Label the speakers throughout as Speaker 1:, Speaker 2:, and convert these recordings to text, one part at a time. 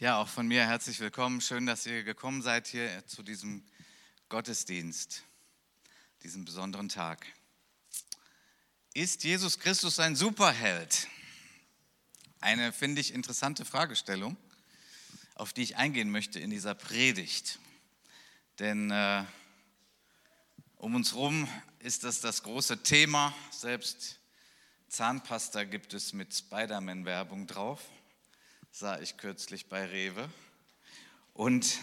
Speaker 1: Ja, auch von mir herzlich willkommen. Schön, dass ihr gekommen seid hier zu diesem Gottesdienst, diesem besonderen Tag. Ist Jesus Christus ein Superheld? Eine, finde ich, interessante Fragestellung, auf die ich eingehen möchte in dieser Predigt. Denn äh, um uns herum ist das das große Thema. Selbst Zahnpasta gibt es mit Spider-Man-Werbung drauf sah ich kürzlich bei Rewe. Und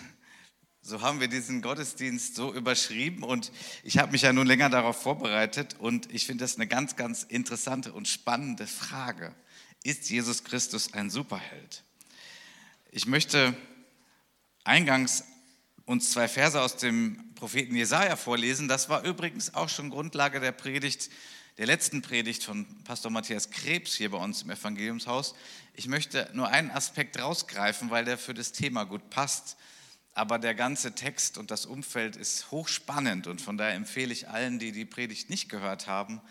Speaker 1: so haben wir diesen Gottesdienst so überschrieben und ich habe mich ja nun länger darauf vorbereitet und ich finde das eine ganz, ganz interessante und spannende Frage. Ist Jesus Christus ein Superheld? Ich möchte eingangs uns zwei Verse aus dem Propheten Jesaja vorlesen. Das war übrigens auch schon Grundlage der Predigt der letzten Predigt von Pastor Matthias Krebs hier bei uns im Evangeliumshaus. Ich möchte nur einen Aspekt rausgreifen, weil der für das Thema gut passt. Aber der ganze Text und das Umfeld ist hochspannend und von daher empfehle ich allen, die die Predigt nicht gehört haben,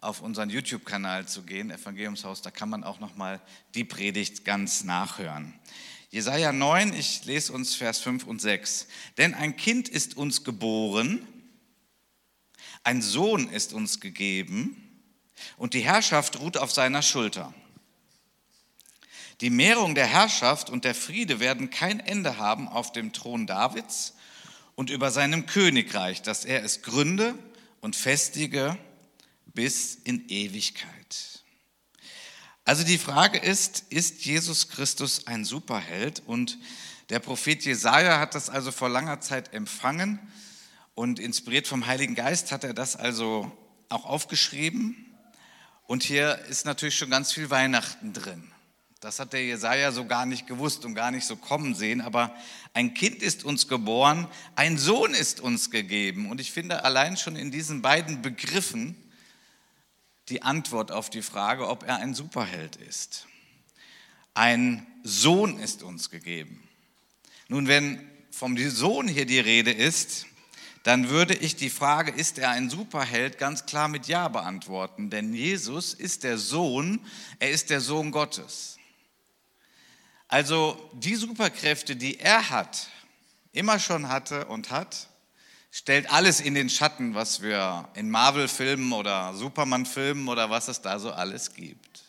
Speaker 1: auf unseren YouTube-Kanal zu gehen, Evangeliumshaus. Da kann man auch noch mal die Predigt ganz nachhören. Jesaja 9, ich lese uns Vers 5 und 6. Denn ein Kind ist uns geboren, ein Sohn ist uns gegeben und die Herrschaft ruht auf seiner Schulter. Die Mehrung der Herrschaft und der Friede werden kein Ende haben auf dem Thron Davids und über seinem Königreich, dass er es gründe und festige bis in Ewigkeit. Also die Frage ist, ist Jesus Christus ein Superheld? Und der Prophet Jesaja hat das also vor langer Zeit empfangen und inspiriert vom Heiligen Geist hat er das also auch aufgeschrieben. Und hier ist natürlich schon ganz viel Weihnachten drin. Das hat der Jesaja so gar nicht gewusst und gar nicht so kommen sehen. Aber ein Kind ist uns geboren, ein Sohn ist uns gegeben. Und ich finde allein schon in diesen beiden Begriffen die Antwort auf die Frage, ob er ein Superheld ist. Ein Sohn ist uns gegeben. Nun, wenn vom Sohn hier die Rede ist, dann würde ich die Frage, ist er ein Superheld, ganz klar mit Ja beantworten. Denn Jesus ist der Sohn, er ist der Sohn Gottes. Also die Superkräfte, die er hat, immer schon hatte und hat, stellt alles in den Schatten, was wir in Marvel-Filmen oder Superman-Filmen oder was es da so alles gibt.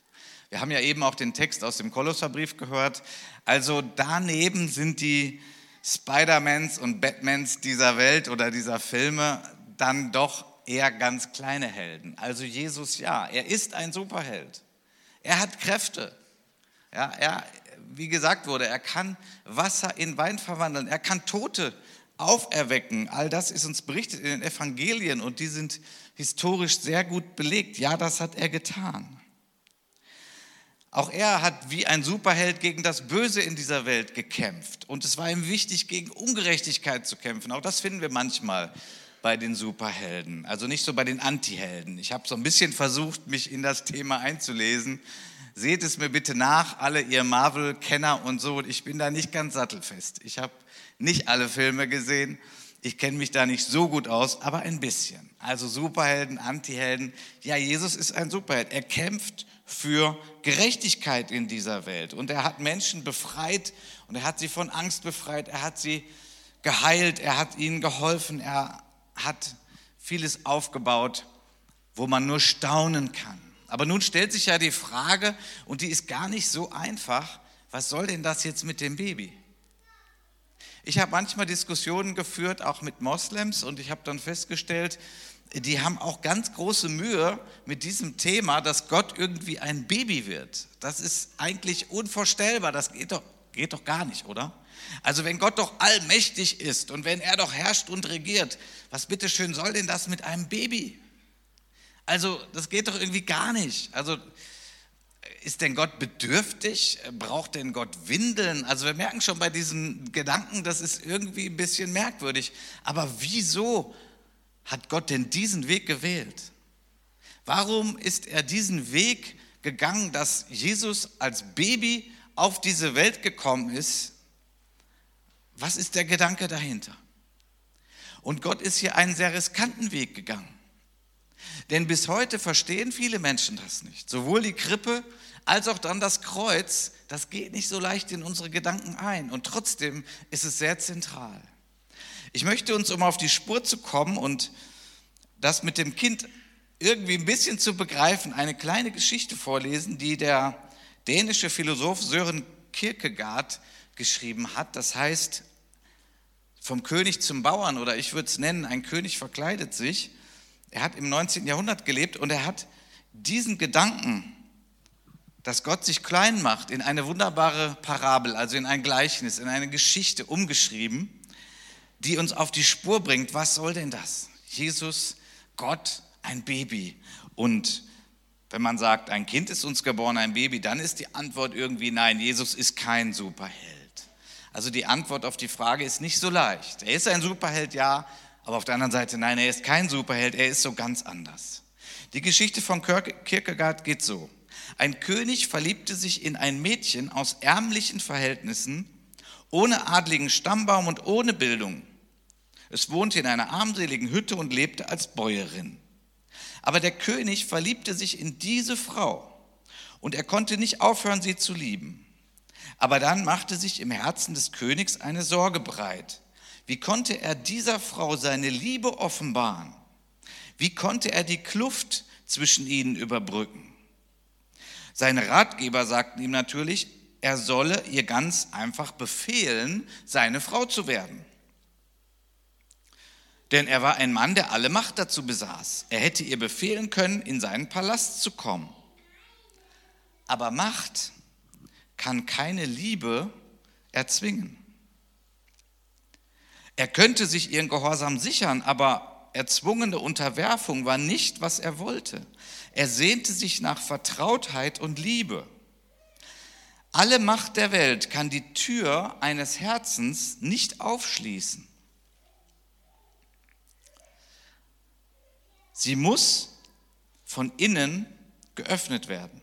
Speaker 1: Wir haben ja eben auch den Text aus dem Kolosserbrief gehört. Also daneben sind die Spider-Mans und Batmans dieser Welt oder dieser Filme dann doch eher ganz kleine Helden. Also Jesus, ja, er ist ein Superheld. Er hat Kräfte. Ja, er, wie gesagt wurde, er kann Wasser in Wein verwandeln. Er kann Tote auferwecken. All das ist uns berichtet in den Evangelien und die sind historisch sehr gut belegt. Ja, das hat er getan. Auch er hat wie ein Superheld gegen das Böse in dieser Welt gekämpft. Und es war ihm wichtig, gegen Ungerechtigkeit zu kämpfen. Auch das finden wir manchmal bei den Superhelden, also nicht so bei den Antihelden. Ich habe so ein bisschen versucht, mich in das Thema einzulesen. Seht es mir bitte nach, alle ihr Marvel-Kenner und so. Ich bin da nicht ganz sattelfest. Ich habe nicht alle Filme gesehen. Ich kenne mich da nicht so gut aus, aber ein bisschen. Also Superhelden, Antihelden. Ja, Jesus ist ein Superheld. Er kämpft für Gerechtigkeit in dieser Welt. Und er hat Menschen befreit und er hat sie von Angst befreit, er hat sie geheilt, er hat ihnen geholfen, er hat vieles aufgebaut, wo man nur staunen kann. Aber nun stellt sich ja die Frage, und die ist gar nicht so einfach, was soll denn das jetzt mit dem Baby? Ich habe manchmal Diskussionen geführt, auch mit Moslems, und ich habe dann festgestellt, die haben auch ganz große Mühe mit diesem Thema, dass Gott irgendwie ein Baby wird. Das ist eigentlich unvorstellbar. Das geht doch, geht doch gar nicht, oder? Also wenn Gott doch allmächtig ist und wenn er doch herrscht und regiert, was bitteschön soll denn das mit einem Baby? Also das geht doch irgendwie gar nicht. Also ist denn Gott bedürftig? Braucht denn Gott Windeln? Also wir merken schon bei diesen Gedanken, das ist irgendwie ein bisschen merkwürdig. Aber wieso hat Gott denn diesen Weg gewählt? Warum ist er diesen Weg gegangen, dass Jesus als Baby auf diese Welt gekommen ist? Was ist der Gedanke dahinter? Und Gott ist hier einen sehr riskanten Weg gegangen. Denn bis heute verstehen viele Menschen das nicht. Sowohl die Krippe als auch dann das Kreuz, das geht nicht so leicht in unsere Gedanken ein. Und trotzdem ist es sehr zentral. Ich möchte uns, um auf die Spur zu kommen und das mit dem Kind irgendwie ein bisschen zu begreifen, eine kleine Geschichte vorlesen, die der dänische Philosoph Sören Kierkegaard geschrieben hat. Das heißt, vom König zum Bauern oder ich würde es nennen, ein König verkleidet sich. Er hat im 19. Jahrhundert gelebt und er hat diesen Gedanken, dass Gott sich klein macht, in eine wunderbare Parabel, also in ein Gleichnis, in eine Geschichte umgeschrieben, die uns auf die Spur bringt. Was soll denn das? Jesus, Gott, ein Baby. Und wenn man sagt, ein Kind ist uns geboren, ein Baby, dann ist die Antwort irgendwie nein, Jesus ist kein Superheld. Also die Antwort auf die Frage ist nicht so leicht. Er ist ein Superheld, ja, aber auf der anderen Seite, nein, er ist kein Superheld, er ist so ganz anders. Die Geschichte von Kierkegaard geht so. Ein König verliebte sich in ein Mädchen aus ärmlichen Verhältnissen, ohne adligen Stammbaum und ohne Bildung. Es wohnte in einer armseligen Hütte und lebte als Bäuerin. Aber der König verliebte sich in diese Frau und er konnte nicht aufhören, sie zu lieben. Aber dann machte sich im Herzen des Königs eine Sorge breit. Wie konnte er dieser Frau seine Liebe offenbaren? Wie konnte er die Kluft zwischen ihnen überbrücken? Seine Ratgeber sagten ihm natürlich, er solle ihr ganz einfach befehlen, seine Frau zu werden. Denn er war ein Mann, der alle Macht dazu besaß. Er hätte ihr befehlen können, in seinen Palast zu kommen. Aber Macht kann keine Liebe erzwingen. Er könnte sich ihren Gehorsam sichern, aber erzwungene Unterwerfung war nicht, was er wollte. Er sehnte sich nach Vertrautheit und Liebe. Alle Macht der Welt kann die Tür eines Herzens nicht aufschließen. Sie muss von innen geöffnet werden.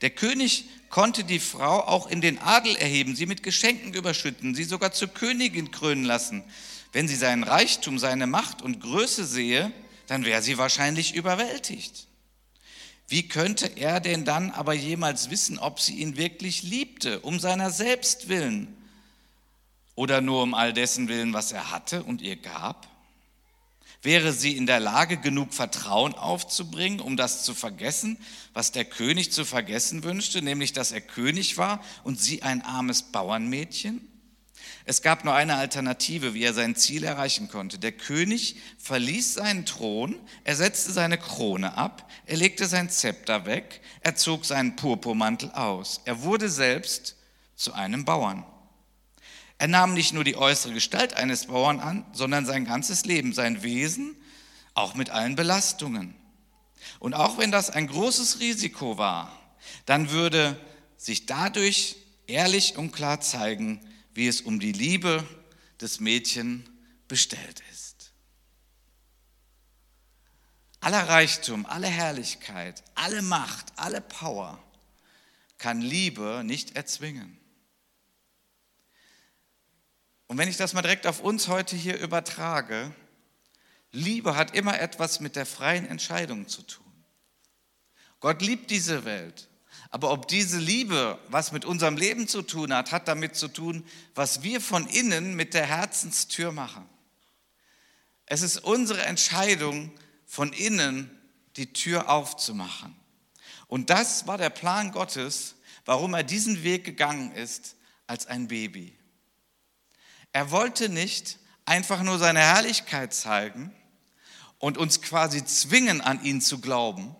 Speaker 1: Der König konnte die Frau auch in den Adel erheben, sie mit Geschenken überschütten, sie sogar zur Königin krönen lassen. Wenn sie seinen Reichtum, seine Macht und Größe sehe, dann wäre sie wahrscheinlich überwältigt. Wie könnte er denn dann aber jemals wissen, ob sie ihn wirklich liebte, um seiner selbst willen oder nur um all dessen willen, was er hatte und ihr gab? Wäre sie in der Lage, genug Vertrauen aufzubringen, um das zu vergessen, was der König zu vergessen wünschte, nämlich dass er König war und sie ein armes Bauernmädchen? Es gab nur eine Alternative, wie er sein Ziel erreichen konnte. Der König verließ seinen Thron, er setzte seine Krone ab, er legte sein Zepter weg, er zog seinen Purpurmantel aus. Er wurde selbst zu einem Bauern. Er nahm nicht nur die äußere Gestalt eines Bauern an, sondern sein ganzes Leben, sein Wesen, auch mit allen Belastungen. Und auch wenn das ein großes Risiko war, dann würde sich dadurch ehrlich und klar zeigen, wie es um die Liebe des Mädchen bestellt ist. Aller Reichtum, alle Herrlichkeit, alle Macht, alle Power kann Liebe nicht erzwingen. Und wenn ich das mal direkt auf uns heute hier übertrage, Liebe hat immer etwas mit der freien Entscheidung zu tun. Gott liebt diese Welt. Aber ob diese Liebe was mit unserem Leben zu tun hat, hat damit zu tun, was wir von innen mit der Herzenstür machen. Es ist unsere Entscheidung, von innen die Tür aufzumachen. Und das war der Plan Gottes, warum er diesen Weg gegangen ist als ein Baby. Er wollte nicht einfach nur seine Herrlichkeit zeigen und uns quasi zwingen, an ihn zu glauben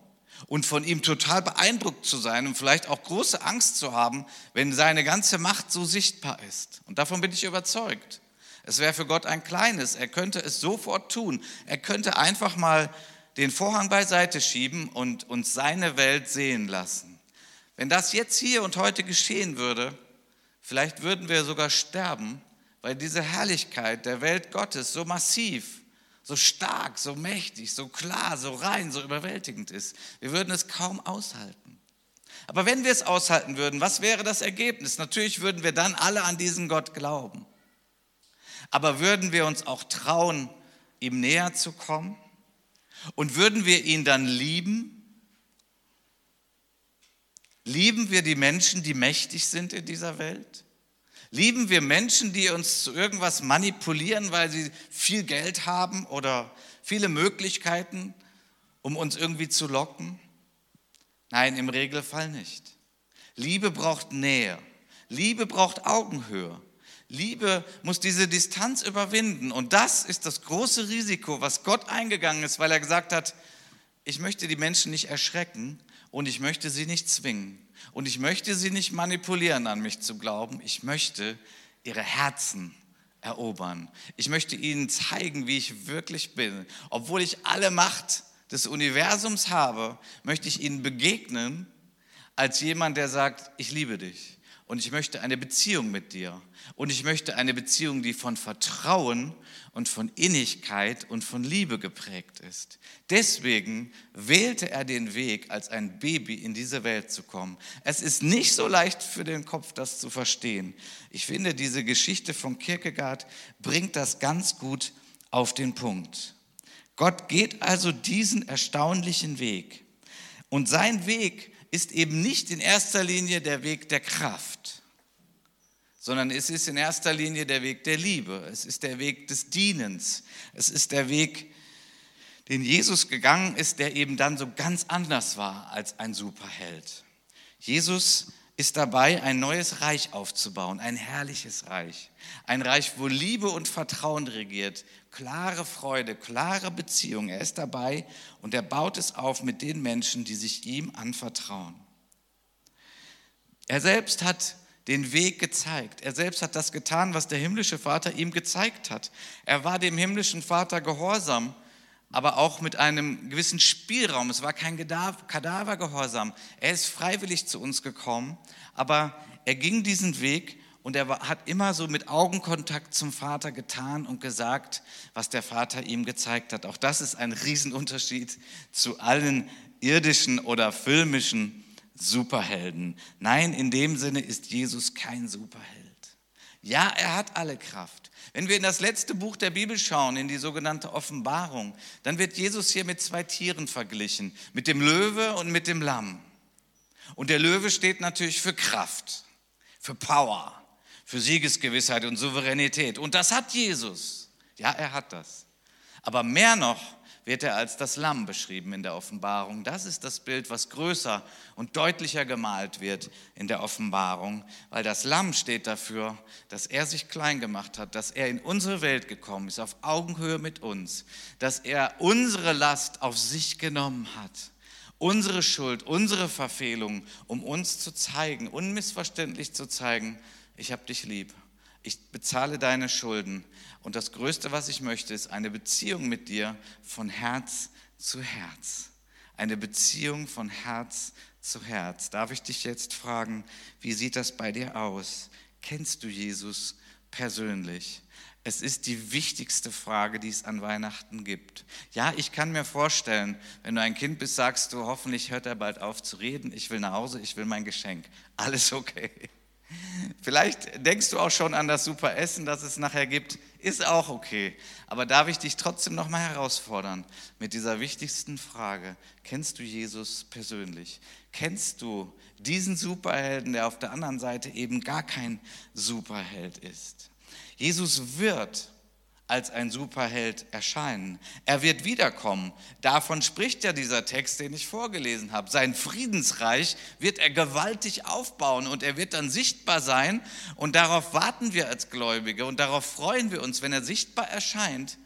Speaker 1: und von ihm total beeindruckt zu sein und vielleicht auch große Angst zu haben, wenn seine ganze Macht so sichtbar ist. Und davon bin ich überzeugt. Es wäre für Gott ein kleines. Er könnte es sofort tun. Er könnte einfach mal den Vorhang beiseite schieben und uns seine Welt sehen lassen. Wenn das jetzt hier und heute geschehen würde, vielleicht würden wir sogar sterben weil diese Herrlichkeit der Welt Gottes so massiv, so stark, so mächtig, so klar, so rein, so überwältigend ist. Wir würden es kaum aushalten. Aber wenn wir es aushalten würden, was wäre das Ergebnis? Natürlich würden wir dann alle an diesen Gott glauben. Aber würden wir uns auch trauen, ihm näher zu kommen? Und würden wir ihn dann lieben? Lieben wir die Menschen, die mächtig sind in dieser Welt? Lieben wir Menschen, die uns zu irgendwas manipulieren, weil sie viel Geld haben oder viele Möglichkeiten, um uns irgendwie zu locken? Nein, im Regelfall nicht. Liebe braucht Nähe. Liebe braucht Augenhöhe. Liebe muss diese Distanz überwinden. Und das ist das große Risiko, was Gott eingegangen ist, weil er gesagt hat, ich möchte die Menschen nicht erschrecken und ich möchte sie nicht zwingen. Und ich möchte sie nicht manipulieren, an mich zu glauben. Ich möchte ihre Herzen erobern. Ich möchte ihnen zeigen, wie ich wirklich bin. Obwohl ich alle Macht des Universums habe, möchte ich ihnen begegnen als jemand, der sagt, ich liebe dich und ich möchte eine Beziehung mit dir. Und ich möchte eine Beziehung, die von Vertrauen und von Innigkeit und von Liebe geprägt ist. Deswegen wählte er den Weg, als ein Baby in diese Welt zu kommen. Es ist nicht so leicht für den Kopf, das zu verstehen. Ich finde, diese Geschichte von Kierkegaard bringt das ganz gut auf den Punkt. Gott geht also diesen erstaunlichen Weg. Und sein Weg ist eben nicht in erster Linie der Weg der Kraft, sondern es ist in erster Linie der Weg der Liebe. Es ist der Weg des Dienens. Es ist der Weg, den Jesus gegangen ist, der eben dann so ganz anders war als ein Superheld. Jesus ist dabei, ein neues Reich aufzubauen, ein herrliches Reich. Ein Reich, wo Liebe und Vertrauen regiert, klare Freude, klare Beziehung. Er ist dabei und er baut es auf mit den Menschen, die sich ihm anvertrauen. Er selbst hat den Weg gezeigt. Er selbst hat das getan, was der himmlische Vater ihm gezeigt hat. Er war dem himmlischen Vater gehorsam aber auch mit einem gewissen Spielraum. Es war kein Kadavergehorsam. Er ist freiwillig zu uns gekommen, aber er ging diesen Weg und er hat immer so mit Augenkontakt zum Vater getan und gesagt, was der Vater ihm gezeigt hat. Auch das ist ein Riesenunterschied zu allen irdischen oder filmischen Superhelden. Nein, in dem Sinne ist Jesus kein Superheld. Ja, er hat alle Kraft. Wenn wir in das letzte Buch der Bibel schauen, in die sogenannte Offenbarung, dann wird Jesus hier mit zwei Tieren verglichen, mit dem Löwe und mit dem Lamm. Und der Löwe steht natürlich für Kraft, für Power, für Siegesgewissheit und Souveränität. Und das hat Jesus. Ja, er hat das. Aber mehr noch wird er als das Lamm beschrieben in der Offenbarung. Das ist das Bild, was größer und deutlicher gemalt wird in der Offenbarung, weil das Lamm steht dafür, dass er sich klein gemacht hat, dass er in unsere Welt gekommen ist, auf Augenhöhe mit uns, dass er unsere Last auf sich genommen hat unsere Schuld, unsere Verfehlung, um uns zu zeigen, unmissverständlich zu zeigen, ich habe dich lieb ich bezahle deine Schulden. Und das Größte, was ich möchte, ist eine Beziehung mit dir von Herz zu Herz. Eine Beziehung von Herz zu Herz. Darf ich dich jetzt fragen, wie sieht das bei dir aus? Kennst du Jesus persönlich? Es ist die wichtigste Frage, die es an Weihnachten gibt. Ja, ich kann mir vorstellen, wenn du ein Kind bist, sagst du, hoffentlich hört er bald auf zu reden, ich will nach Hause, ich will mein Geschenk. Alles okay. Vielleicht denkst du auch schon an das super Essen, das es nachher gibt. Ist auch okay. Aber darf ich dich trotzdem nochmal herausfordern mit dieser wichtigsten Frage. Kennst du Jesus persönlich? Kennst du diesen Superhelden, der auf der anderen Seite eben gar kein Superheld ist? Jesus wird als ein Superheld erscheinen. Er wird wiederkommen. Davon spricht ja dieser Text, den ich vorgelesen habe. Sein Friedensreich wird er gewaltig aufbauen und er wird dann sichtbar sein. Und darauf warten wir als Gläubige und darauf freuen wir uns, wenn er sichtbar erscheint.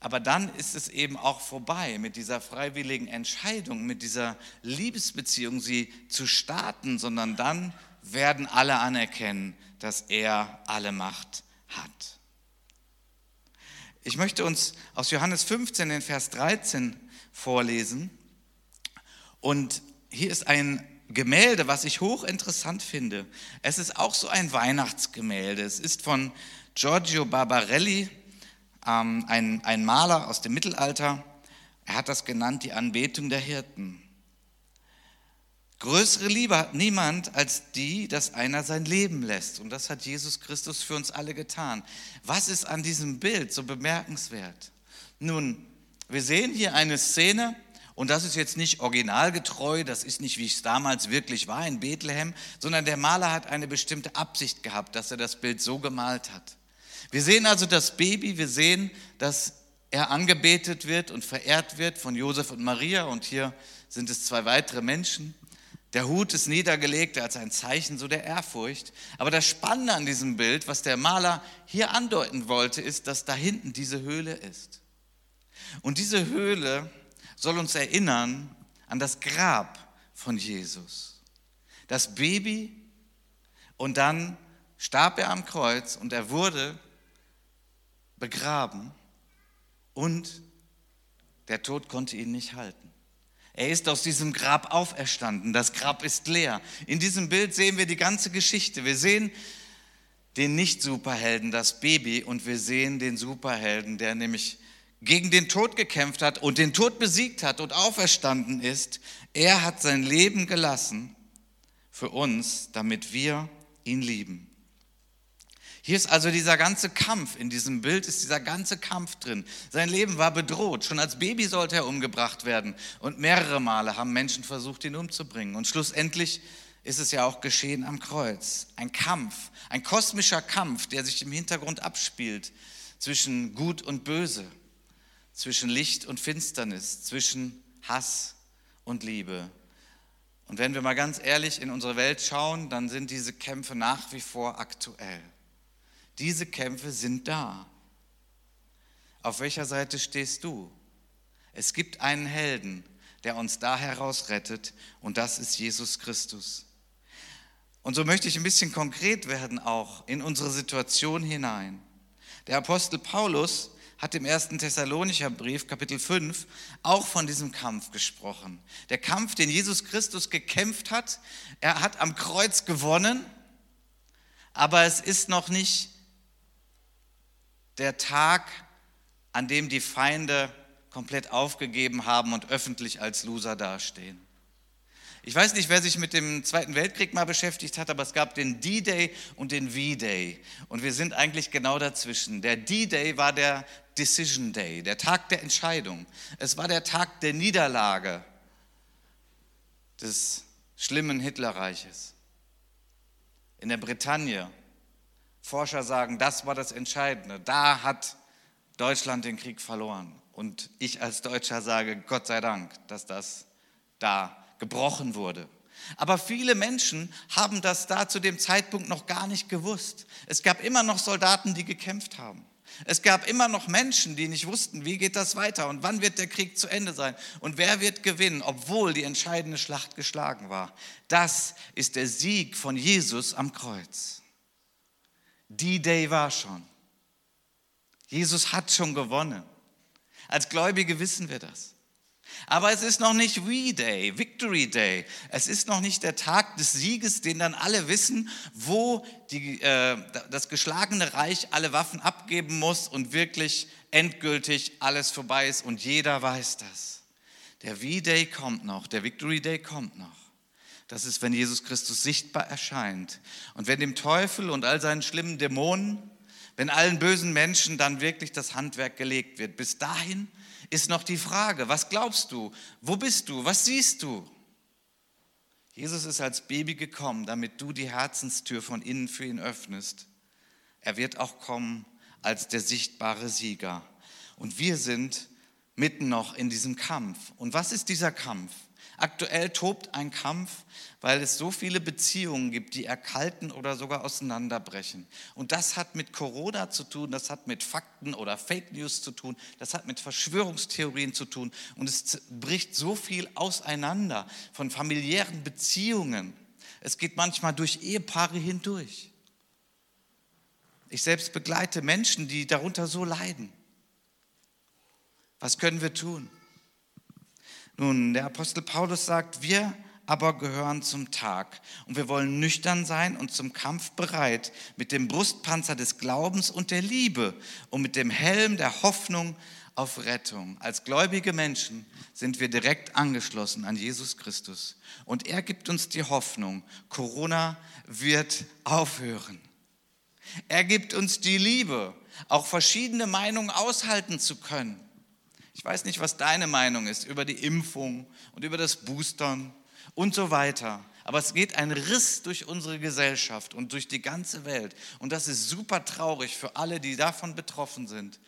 Speaker 1: Aber dann ist es eben auch vorbei mit dieser freiwilligen Entscheidung, mit dieser Liebesbeziehung, sie zu starten, sondern dann werden alle anerkennen, dass er alle Macht hat. Ich möchte uns aus Johannes 15 den Vers 13 vorlesen. Und hier ist ein Gemälde, was ich hochinteressant finde. Es ist auch so ein Weihnachtsgemälde. Es ist von Giorgio Barbarelli, ähm, ein, ein Maler aus dem Mittelalter. Er hat das genannt, die Anbetung der Hirten. Größere Liebe hat niemand als die, dass einer sein Leben lässt. Und das hat Jesus Christus für uns alle getan. Was ist an diesem Bild so bemerkenswert? Nun, wir sehen hier eine Szene Und das ist jetzt nicht originalgetreu, das ist nicht, wie es damals wirklich war in Bethlehem, sondern der Maler hat eine bestimmte Absicht gehabt, dass er das Bild so gemalt hat. Wir sehen also das Baby, wir sehen, dass er angebetet wird und verehrt wird von Josef und Maria und hier sind es zwei weitere Menschen. Der Hut ist niedergelegt als ein Zeichen so der Ehrfurcht. Aber das Spannende an diesem Bild, was der Maler hier andeuten wollte, ist, dass da hinten diese Höhle ist. Und diese Höhle soll uns erinnern an das Grab von Jesus. Das Baby und dann starb er am Kreuz und er wurde begraben und der Tod konnte ihn nicht halten. Er ist aus diesem Grab auferstanden. Das Grab ist leer. In diesem Bild sehen wir die ganze Geschichte. Wir sehen den Nicht-Superhelden, das Baby, und wir sehen den Superhelden, der nämlich gegen den Tod gekämpft hat und den Tod besiegt hat und auferstanden ist. Er hat sein Leben gelassen für uns, damit wir ihn lieben. Hier ist also dieser ganze Kampf, in diesem Bild ist dieser ganze Kampf drin. Sein Leben war bedroht. Schon als Baby sollte er umgebracht werden. Und mehrere Male haben Menschen versucht, ihn umzubringen. Und schlussendlich ist es ja auch geschehen am Kreuz. Ein Kampf, ein kosmischer Kampf, der sich im Hintergrund abspielt zwischen Gut und Böse zwischen Licht und Finsternis, zwischen Hass und Liebe. Und wenn wir mal ganz ehrlich in unsere Welt schauen, dann sind diese Kämpfe nach wie vor aktuell. Diese Kämpfe sind da. Auf welcher Seite stehst du? Es gibt einen Helden, der uns da heraus rettet, und das ist Jesus Christus. Und so möchte ich ein bisschen konkret werden auch in unsere Situation hinein. Der Apostel Paulus hat im ersten Thessalonicher Brief, Kapitel 5, auch von diesem Kampf gesprochen. Der Kampf, den Jesus Christus gekämpft hat, er hat am Kreuz gewonnen, aber es ist noch nicht der Tag, an dem die Feinde komplett aufgegeben haben und öffentlich als Loser dastehen. Ich weiß nicht, wer sich mit dem Zweiten Weltkrieg mal beschäftigt hat, aber es gab den D-Day und den V-Day. Und wir sind eigentlich genau dazwischen. Der D-Day war der Decision Day, der Tag der Entscheidung. Es war der Tag der Niederlage des schlimmen Hitlerreiches. In der Bretagne, Forscher sagen, das war das Entscheidende. Da hat Deutschland den Krieg verloren. Und ich als Deutscher sage, Gott sei Dank, dass das da gebrochen wurde. Aber viele Menschen haben das da zu dem Zeitpunkt noch gar nicht gewusst. Es gab immer noch Soldaten, die gekämpft haben. Es gab immer noch Menschen, die nicht wussten, wie geht das weiter und wann wird der Krieg zu Ende sein und wer wird gewinnen, obwohl die entscheidende Schlacht geschlagen war. Das ist der Sieg von Jesus am Kreuz. Die Day war schon. Jesus hat schon gewonnen. Als Gläubige wissen wir das. Aber es ist noch nicht We-Day, Victory Day. Es ist noch nicht der Tag des Sieges, den dann alle wissen, wo die, äh, das geschlagene Reich alle Waffen abgeben muss und wirklich endgültig alles vorbei ist und jeder weiß das. Der V-Day kommt noch, der Victory Day kommt noch. Das ist, wenn Jesus Christus sichtbar erscheint. Und wenn dem Teufel und all seinen schlimmen Dämonen, wenn allen bösen Menschen dann wirklich das Handwerk gelegt wird. Bis dahin ist noch die Frage, was glaubst du? Wo bist du? Was siehst du? Jesus ist als Baby gekommen, damit du die Herzenstür von innen für ihn öffnest. Er wird auch kommen als der sichtbare Sieger. Und wir sind mitten noch in diesem Kampf. Und was ist dieser Kampf? Aktuell tobt ein Kampf, weil es so viele Beziehungen gibt, die erkalten oder sogar auseinanderbrechen. Und das hat mit Corona zu tun, das hat mit Fakten oder Fake News zu tun, das hat mit Verschwörungstheorien zu tun. Und es bricht so viel auseinander von familiären Beziehungen. Es geht manchmal durch Ehepaare hindurch. Ich selbst begleite Menschen, die darunter so leiden. Was können wir tun? Nun, der Apostel Paulus sagt, wir aber gehören zum Tag und wir wollen nüchtern sein und zum Kampf bereit mit dem Brustpanzer des Glaubens und der Liebe und mit dem Helm der Hoffnung auf Rettung. Als gläubige Menschen sind wir direkt angeschlossen an Jesus Christus und er gibt uns die Hoffnung, Corona wird aufhören. Er gibt uns die Liebe, auch verschiedene Meinungen aushalten zu können Ich weiß nicht, was deine Meinung ist über die Impfung und über das Boostern und so weiter. Aber es geht ein Riss durch unsere Gesellschaft und durch die ganze Welt. Und das ist super traurig für alle, die davon betroffen sind.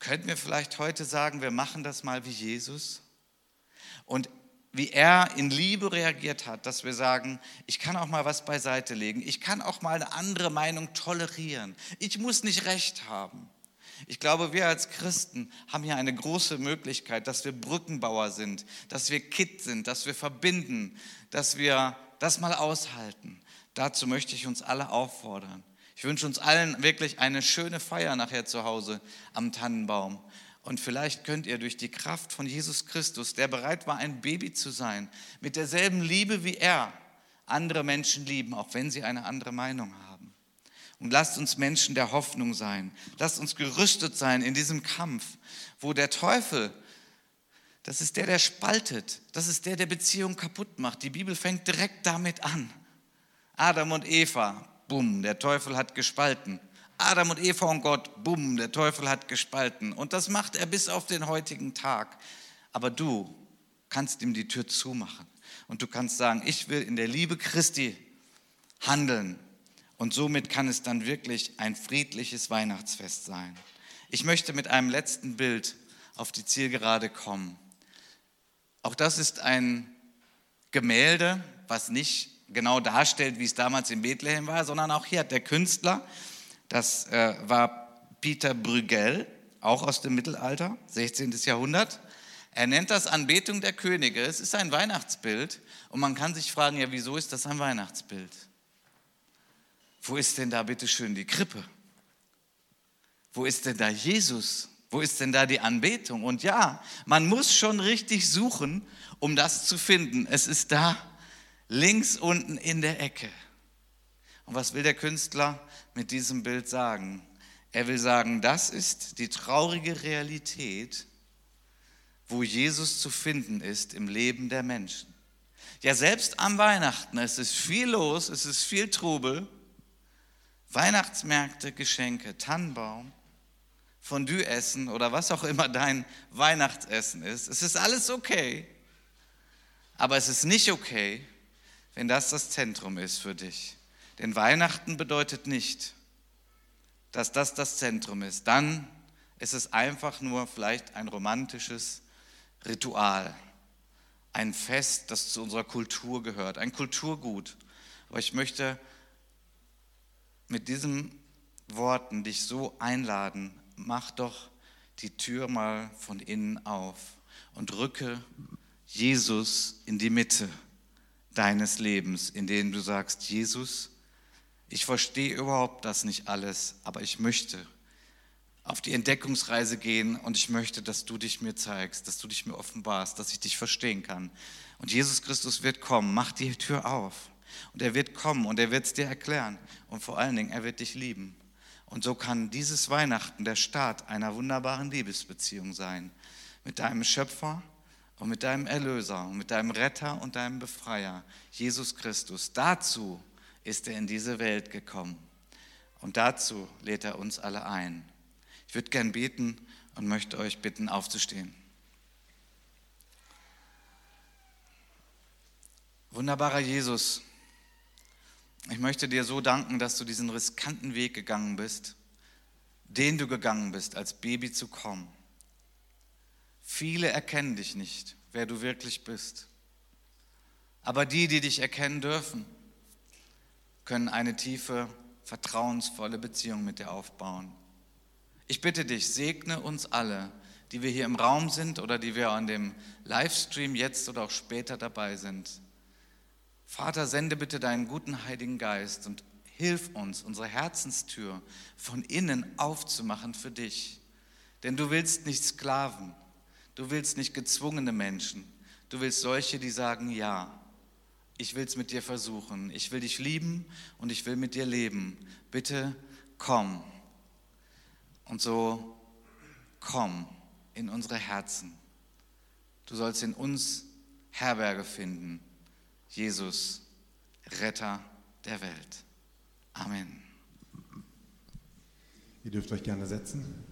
Speaker 1: Könnten wir vielleicht heute sagen, wir machen das mal wie Jesus? Und wie er in Liebe reagiert hat, dass wir sagen, ich kann auch mal was beiseite legen, ich kann auch mal eine andere Meinung tolerieren, ich muss nicht recht haben. Ich glaube, wir als Christen haben hier eine große Möglichkeit, dass wir Brückenbauer sind, dass wir Kit sind, dass wir verbinden, dass wir das mal aushalten. Dazu möchte ich uns alle auffordern. Ich wünsche uns allen wirklich eine schöne Feier nachher zu Hause am Tannenbaum. Und vielleicht könnt ihr durch die Kraft von Jesus Christus, der bereit war, ein Baby zu sein, mit derselben Liebe wie er, andere Menschen lieben, auch wenn sie eine andere Meinung haben. Und lasst uns Menschen der Hoffnung sein. Lasst uns gerüstet sein in diesem Kampf, wo der Teufel, das ist der, der spaltet, das ist der, der Beziehungen kaputt macht. Die Bibel fängt direkt damit an. Adam und Eva, bumm, der Teufel hat gespalten. Adam und Eva und Gott, bumm, der Teufel hat gespalten. Und das macht er bis auf den heutigen Tag. Aber du kannst ihm die Tür zumachen. Und du kannst sagen, ich will in der Liebe Christi handeln. Und somit kann es dann wirklich ein friedliches Weihnachtsfest sein. Ich möchte mit einem letzten Bild auf die Zielgerade kommen. Auch das ist ein Gemälde, was nicht genau darstellt, wie es damals in Bethlehem war, sondern auch hier hat der Künstler das äh, war Peter Bruegel, auch aus dem Mittelalter, 16. Jahrhundert. Er nennt das Anbetung der Könige. Es ist ein Weihnachtsbild und man kann sich fragen, ja, wieso ist das ein Weihnachtsbild? Wo ist denn da bitte schön die Krippe? Wo ist denn da Jesus? Wo ist denn da die Anbetung? Und ja, man muss schon richtig suchen, um das zu finden. Es ist da links unten in der Ecke. Und was will der Künstler mit diesem Bild sagen? Er will sagen, das ist die traurige Realität, wo Jesus zu finden ist im Leben der Menschen. Ja, selbst am Weihnachten, es ist viel los, es ist viel Trubel. Weihnachtsmärkte, Geschenke, Tannenbaum, Fondue essen oder was auch immer dein Weihnachtsessen ist. Es ist alles okay. Aber es ist nicht okay, wenn das das Zentrum ist für dich. Denn Weihnachten bedeutet nicht, dass das das Zentrum ist. Dann ist es einfach nur vielleicht ein romantisches Ritual, ein Fest, das zu unserer Kultur gehört, ein Kulturgut. Aber ich möchte mit diesen Worten dich so einladen, mach doch die Tür mal von innen auf und rücke Jesus in die Mitte deines Lebens, in dem du sagst, Jesus, ich verstehe überhaupt das nicht alles, aber ich möchte auf die Entdeckungsreise gehen und ich möchte, dass du dich mir zeigst, dass du dich mir offenbarst, dass ich dich verstehen kann. Und Jesus Christus wird kommen, mach die Tür auf. Und er wird kommen und er wird es dir erklären. Und vor allen Dingen, er wird dich lieben. Und so kann dieses Weihnachten der Start einer wunderbaren Liebesbeziehung sein. Mit deinem Schöpfer und mit deinem Erlöser und mit deinem Retter und deinem Befreier, Jesus Christus. Dazu ist er in diese Welt gekommen. Und dazu lädt er uns alle ein. Ich würde gern beten und möchte euch bitten, aufzustehen. Wunderbarer Jesus, ich möchte dir so danken, dass du diesen riskanten Weg gegangen bist, den du gegangen bist, als Baby zu kommen. Viele erkennen dich nicht, wer du wirklich bist. Aber die, die dich erkennen dürfen, können eine tiefe, vertrauensvolle Beziehung mit dir aufbauen. Ich bitte dich, segne uns alle, die wir hier im Raum sind oder die wir an dem Livestream jetzt oder auch später dabei sind. Vater, sende bitte deinen guten Heiligen Geist und hilf uns, unsere Herzenstür von innen aufzumachen für dich. Denn du willst nicht Sklaven, du willst nicht gezwungene Menschen, du willst solche, die sagen Ja ich will es mit dir versuchen. Ich will dich lieben und ich will mit dir leben. Bitte komm. Und so komm in unsere Herzen. Du sollst in uns Herberge finden. Jesus, Retter der Welt. Amen.
Speaker 2: Ihr dürft euch gerne setzen.